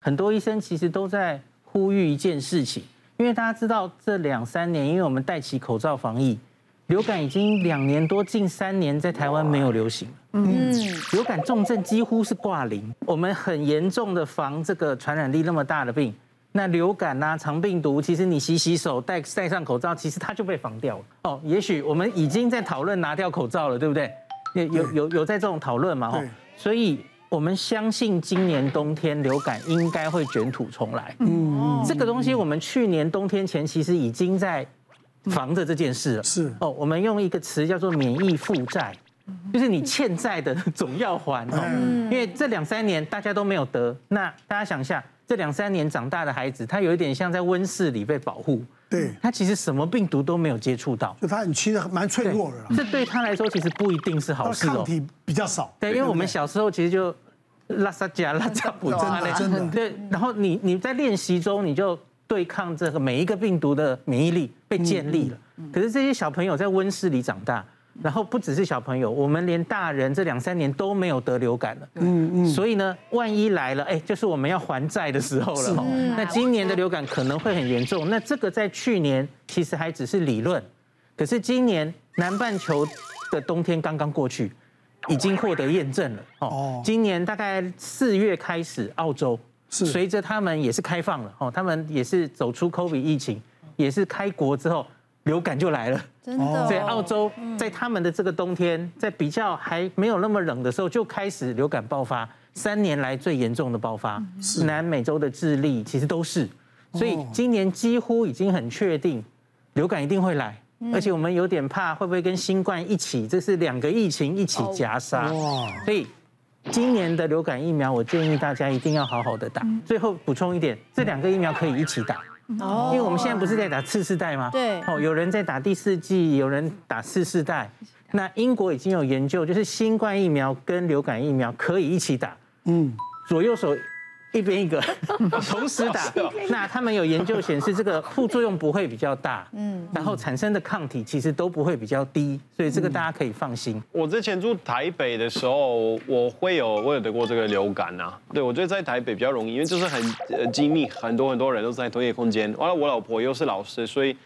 很多医生其实都在呼吁一件事情，因为大家知道这两三年，因为我们戴起口罩防疫，流感已经两年多，近三年在台湾没有流行。嗯，流感重症几乎是挂零，我们很严重的防这个传染力那么大的病。那流感呐、啊，肠病毒，其实你洗洗手，戴戴上口罩，其实它就被防掉了。哦，也许我们已经在讨论拿掉口罩了，对不对？有有有有在这种讨论嘛？哦，所以我们相信今年冬天流感应该会卷土重来。嗯，这个东西我们去年冬天前其实已经在防着这件事了。是哦，我们用一个词叫做免疫负债，就是你欠债的总要还哦。因为这两三年大家都没有得，那大家想一下。这两三年长大的孩子，他有一点像在温室里被保护，对，他其实什么病毒都没有接触到，就他很其实蛮脆弱的。这对他来说其实不一定是好事哦。抗体比较少。对，因为我们小时候其实就拉萨加 拉扎普真的真的对。然后你你在练习中你就对抗这个每一个病毒的免疫力被建立了。可是这些小朋友在温室里长大。然后不只是小朋友，我们连大人这两三年都没有得流感了。嗯嗯。所以呢，万一来了，哎，就是我们要还债的时候了。那今年的流感可能会很严重。那这个在去年其实还只是理论，可是今年南半球的冬天刚刚过去，已经获得验证了。哦。今年大概四月开始，澳洲随着他们也是开放了，哦，他们也是走出 COVID 疫情，也是开国之后。流感就来了，真的。所以澳洲在他们的这个冬天，在比较还没有那么冷的时候，就开始流感爆发，三年来最严重的爆发。是。南美洲的智利其实都是，所以今年几乎已经很确定，流感一定会来，而且我们有点怕会不会跟新冠一起，这是两个疫情一起夹杀。哇。所以今年的流感疫苗，我建议大家一定要好好的打。最后补充一点，这两个疫苗可以一起打。哦，因为我们现在不是在打次世代吗？对，哦，有人在打第四季，有人打次世代。那英国已经有研究，就是新冠疫苗跟流感疫苗可以一起打。嗯，左右手。一边一个，同时打，那他们有研究显示，这个副作用不会比较大，嗯，然后产生的抗体其实都不会比较低，所以这个大家可以放心。我之前住台北的时候，我会有我有得过这个流感啊，对，我觉得在台北比较容易，因为就是很呃精密，很多很多人都在同一个空间。完了，我老婆又是老师，所以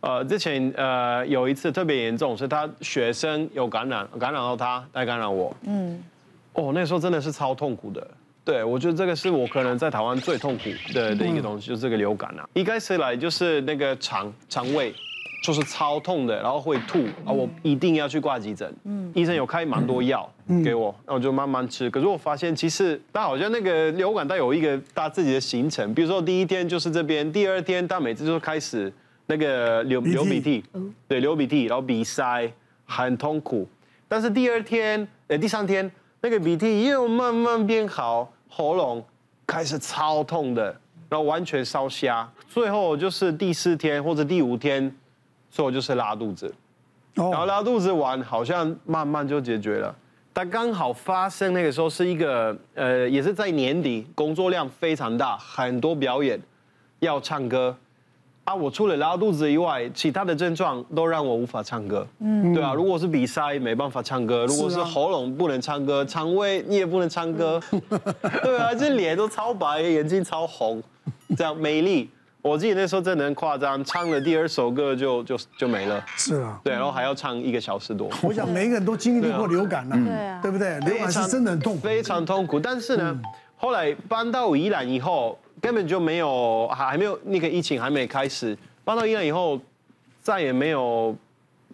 呃之前呃有一次特别严重，是他学生有感染，感染到他，再感染我，嗯，哦，那时候真的是超痛苦的。对，我觉得这个是我可能在台湾最痛苦的的一个东西，就是这个流感啊。一开始来就是那个肠肠胃，就是超痛的，然后会吐啊，我一定要去挂急诊。嗯，医生有开蛮多药给我，那我就慢慢吃。可是我发现其实但好像那个流感它有一个它自己的行程，比如说第一天就是这边，第二天他每次就开始那个流流鼻涕，对，流鼻涕，然后鼻塞，很痛苦。但是第二天，呃，第三天那个鼻涕又慢慢变好。喉咙开始超痛的，然后完全烧瞎，最后就是第四天或者第五天，最后就是拉肚子，然后拉肚子完好像慢慢就解决了。但刚好发生那个时候是一个呃，也是在年底，工作量非常大，很多表演要唱歌。啊，我除了拉肚子以外，其他的症状都让我无法唱歌。嗯，对啊，如果是鼻塞没办法唱歌，如果是喉咙不能唱歌，肠胃你也不能唱歌。对啊，这脸都超白，眼睛超红，这样美丽。我自己那时候真的很夸张，唱了第二首歌就就就没了。是啊，对，然后还要唱一个小时多。我想每一个人都经历过流感了，对啊，对不对？流感是真的很痛苦，非常痛苦。但是呢，后来搬到宜兰以后。根本就没有，还还没有那个疫情还没开始，搬到医院以后，再也没有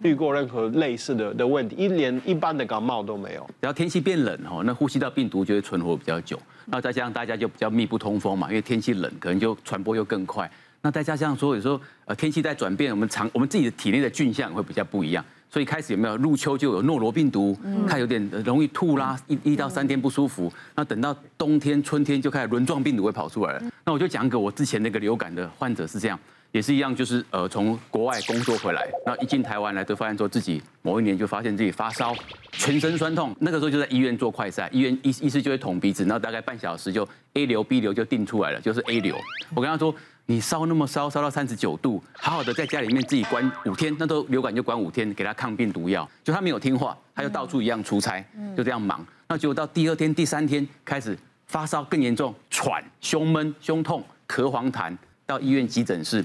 遇过任何类似的的问题，一连一般的感冒都没有。然后天气变冷哦，那呼吸道病毒就会存活比较久，然后再加上大家就比较密不通风嘛，因为天气冷，可能就传播又更快。那再加上说有时候呃天气在转变，我们常我们自己的体内的菌相会比较不一样。所以开始有没有入秋就有诺罗病毒，它有点容易吐啦，一一到三天不舒服。那等到冬天、春天就开始轮状病毒会跑出来了。那我就讲个我之前那个流感的患者是这样，也是一样，就是呃从国外工作回来，那一进台湾来就发现说自己某一年就发现自己发烧，全身酸痛，那个时候就在医院做快筛，医院医医师就会捅鼻子，然后大概半小时就 A 流 B 流就定出来了，就是 A 流。我跟他说。你烧那么烧，烧到三十九度，好好的在家里面自己关五天，那都流感就关五天，给他抗病毒药，就他没有听话，他就到处一样出差，就这样忙。那结果到第二天、第三天开始发烧更严重，喘、胸闷、胸痛、咳黄痰，到医院急诊室，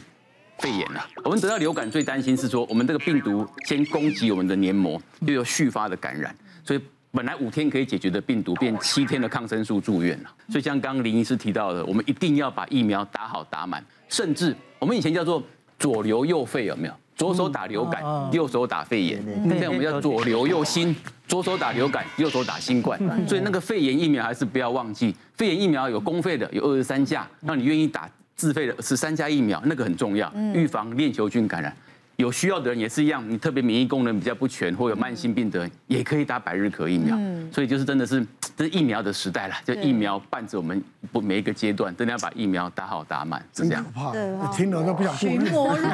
肺炎了。我们得到流感最担心是说，我们这个病毒先攻击我们的黏膜，又有续发的感染，所以本来五天可以解决的病毒，变七天的抗生素住院了。所以像刚刚林医师提到的，我们一定要把疫苗打好打满，甚至我们以前叫做左流右肺，有没有？左手打流感，右手打肺炎。现在我们叫左流右心，左手打流感，右手打新冠。所以那个肺炎疫苗还是不要忘记，肺炎疫苗有公费的，有二十三价，让你愿意打自费的十三价疫苗，那个很重要，预防链球菌感染。有需要的人也是一样，你特别免疫功能比较不全或有慢性病的人，也可以打百日咳疫苗。所以就是真的是 这是疫苗的时代了，就疫苗伴着我们不每一个阶段，真的要把疫苗打好打满，是这样。怕，听了都不想过日子。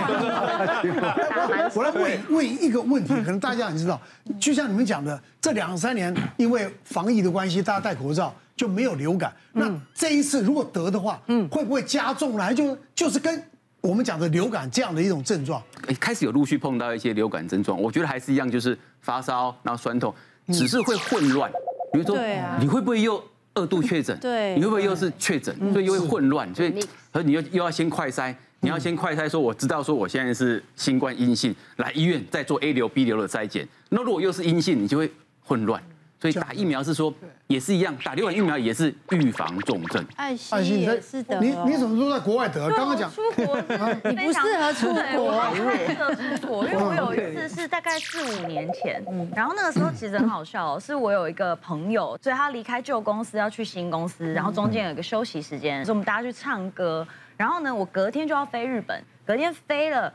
我来问问一个问题，可能大家很知道，就像你们讲的，这两三年因为防疫的关系，大家戴口罩就没有流感。那这一次如果得的话，嗯，会不会加重来就就是跟。我们讲的流感这样的一种症状，开始有陆续碰到一些流感症状，我觉得还是一样，就是发烧，然后酸痛，只是会混乱。比如说，你会不会又二度确诊？对，你会不会又是确诊？所以又会混乱，所以和你又又要先快筛，你要先快筛，说我知道说我现在是新冠阴性，来医院再做 A 流、B 流的筛检。那如果又是阴性，你就会混乱。所以打疫苗是说也是一样，打流感疫苗也是预防重症。爱心也是的。你你怎么都在国外得？刚刚讲出国，你不适合出国，不适合出国。因为我有一次是大概四五年前，然后那个时候其实很好笑，是我有一个朋友，所以他离开旧公司要去新公司，然后中间有一个休息时间，所以我们大家去唱歌。然后呢，我隔天就要飞日本，隔天飞了，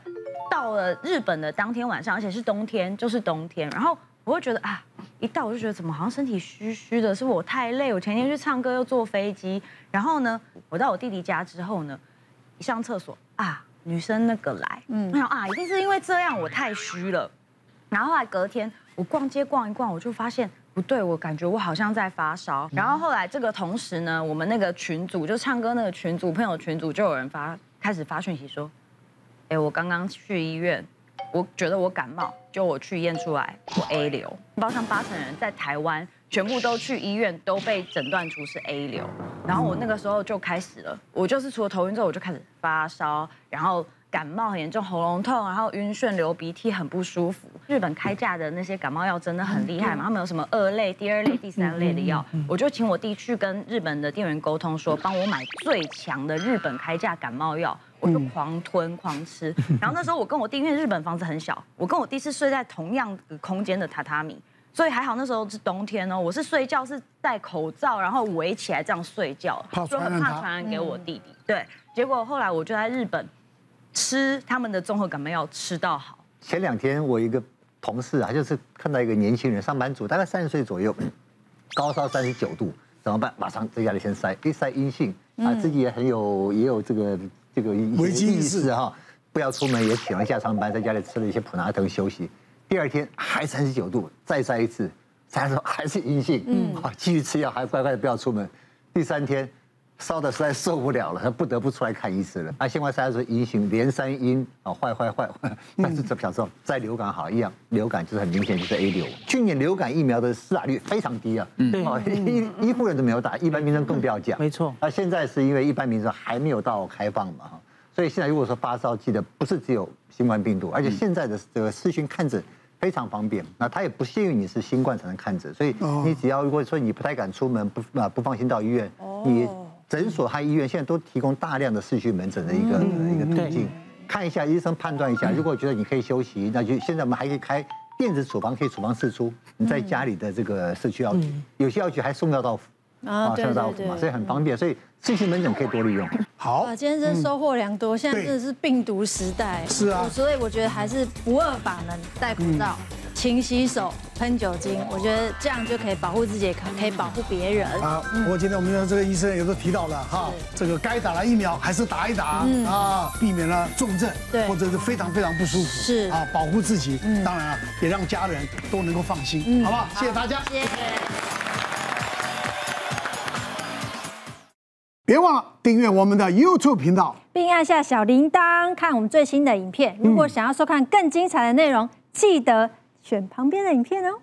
到了日本的当天晚上，而且是冬天，就是冬天，然后我会觉得啊。一到我就觉得怎么好像身体虚虚的，是我太累。我前天去唱歌又坐飞机，然后呢，我到我弟弟家之后呢，一上厕所啊，女生那个来，嗯，我想啊，一定是因为这样我太虚了。然后后来隔天我逛街逛一逛，我就发现不对，我感觉我好像在发烧。然后后来这个同时呢，我们那个群组就唱歌那个群组朋友群组就有人发开始发讯息说，哎，我刚刚去医院。我觉得我感冒，就我去验出来我 A 流，包上八成人在台湾全部都去医院，都被诊断出是 A 流。然后我那个时候就开始了，我就是除了头晕之后，我就开始发烧，然后感冒很严重，喉咙痛，然后晕眩、流鼻涕，很不舒服。日本开价的那些感冒药真的很厉害嘛？他们有什么二类、第二类、第三类的药？我就请我弟去跟日本的店员沟通，说帮我买最强的日本开价感冒药。我就狂吞狂吃，然后那时候我跟我弟，因为日本房子很小，我跟我弟是睡在同样空间的榻榻米，所以还好那时候是冬天哦，我是睡觉是戴口罩，然后围起来这样睡觉，就很怕传染给我弟弟。对，结果后来我就在日本吃他们的综合感冒药，吃到好。前两天我一个同事啊，就是看到一个年轻人，上班族，大概三十岁左右，高烧三十九度，怎么办？马上在家里先筛，一塞阴性，啊，自己也很有也有这个。这个危机意识哈，不要出门，也请了假上班，在家里吃了一些普拿疼休息。第二天还三十九度，再塞一次，筛出还是阴性，嗯，好，继续吃药，还乖乖的不要出门。第三天。烧的实在受不了了，他不得不出来看医生了。啊，新冠三十阴性，连三阴啊，坏坏坏，但是这表示在流感好一样，流感就是很明显就是 A 流。去年流感疫苗的施打率非常低啊，对，医医护人都没有打，一般民众更不要讲。没错。那现在是因为一般民众还没有到开放嘛哈，所以现在如果说发烧，记得不是只有新冠病毒，而且现在的这个视讯看诊非常方便。那他也不限于你是新冠才能看诊，所以你只要如果说你不太敢出门，不啊不放心到医院，你。诊所和医院现在都提供大量的视讯门诊的一个一个途径，看一下医生判断一下，如果觉得你可以休息，那就现在我们还可以开电子处方，可以处方释出你在家里的这个社区药局，有些药局还送药到府啊，送药到府嘛，所以很方便，所以视讯门诊可以多利用。好，今天真收获良多，现在真的是病毒时代，是啊，所以我觉得还是不二法门，戴口罩。勤洗手，喷酒精，我觉得这样就可以保护自己，也可可以保护别人。啊，不过今天我们的这个医生也都提到了哈，这个该打的疫苗还是打一打啊，避免了重症，对，或者是非常非常不舒服，是啊，保护自己，当然了，也让家人都能够放心，好不好？谢谢大家，谢谢。别忘了订阅我们的 YouTube 频道，并按下小铃铛看我们最新的影片。如果想要收看更精彩的内容，记得。选旁边的影片哦。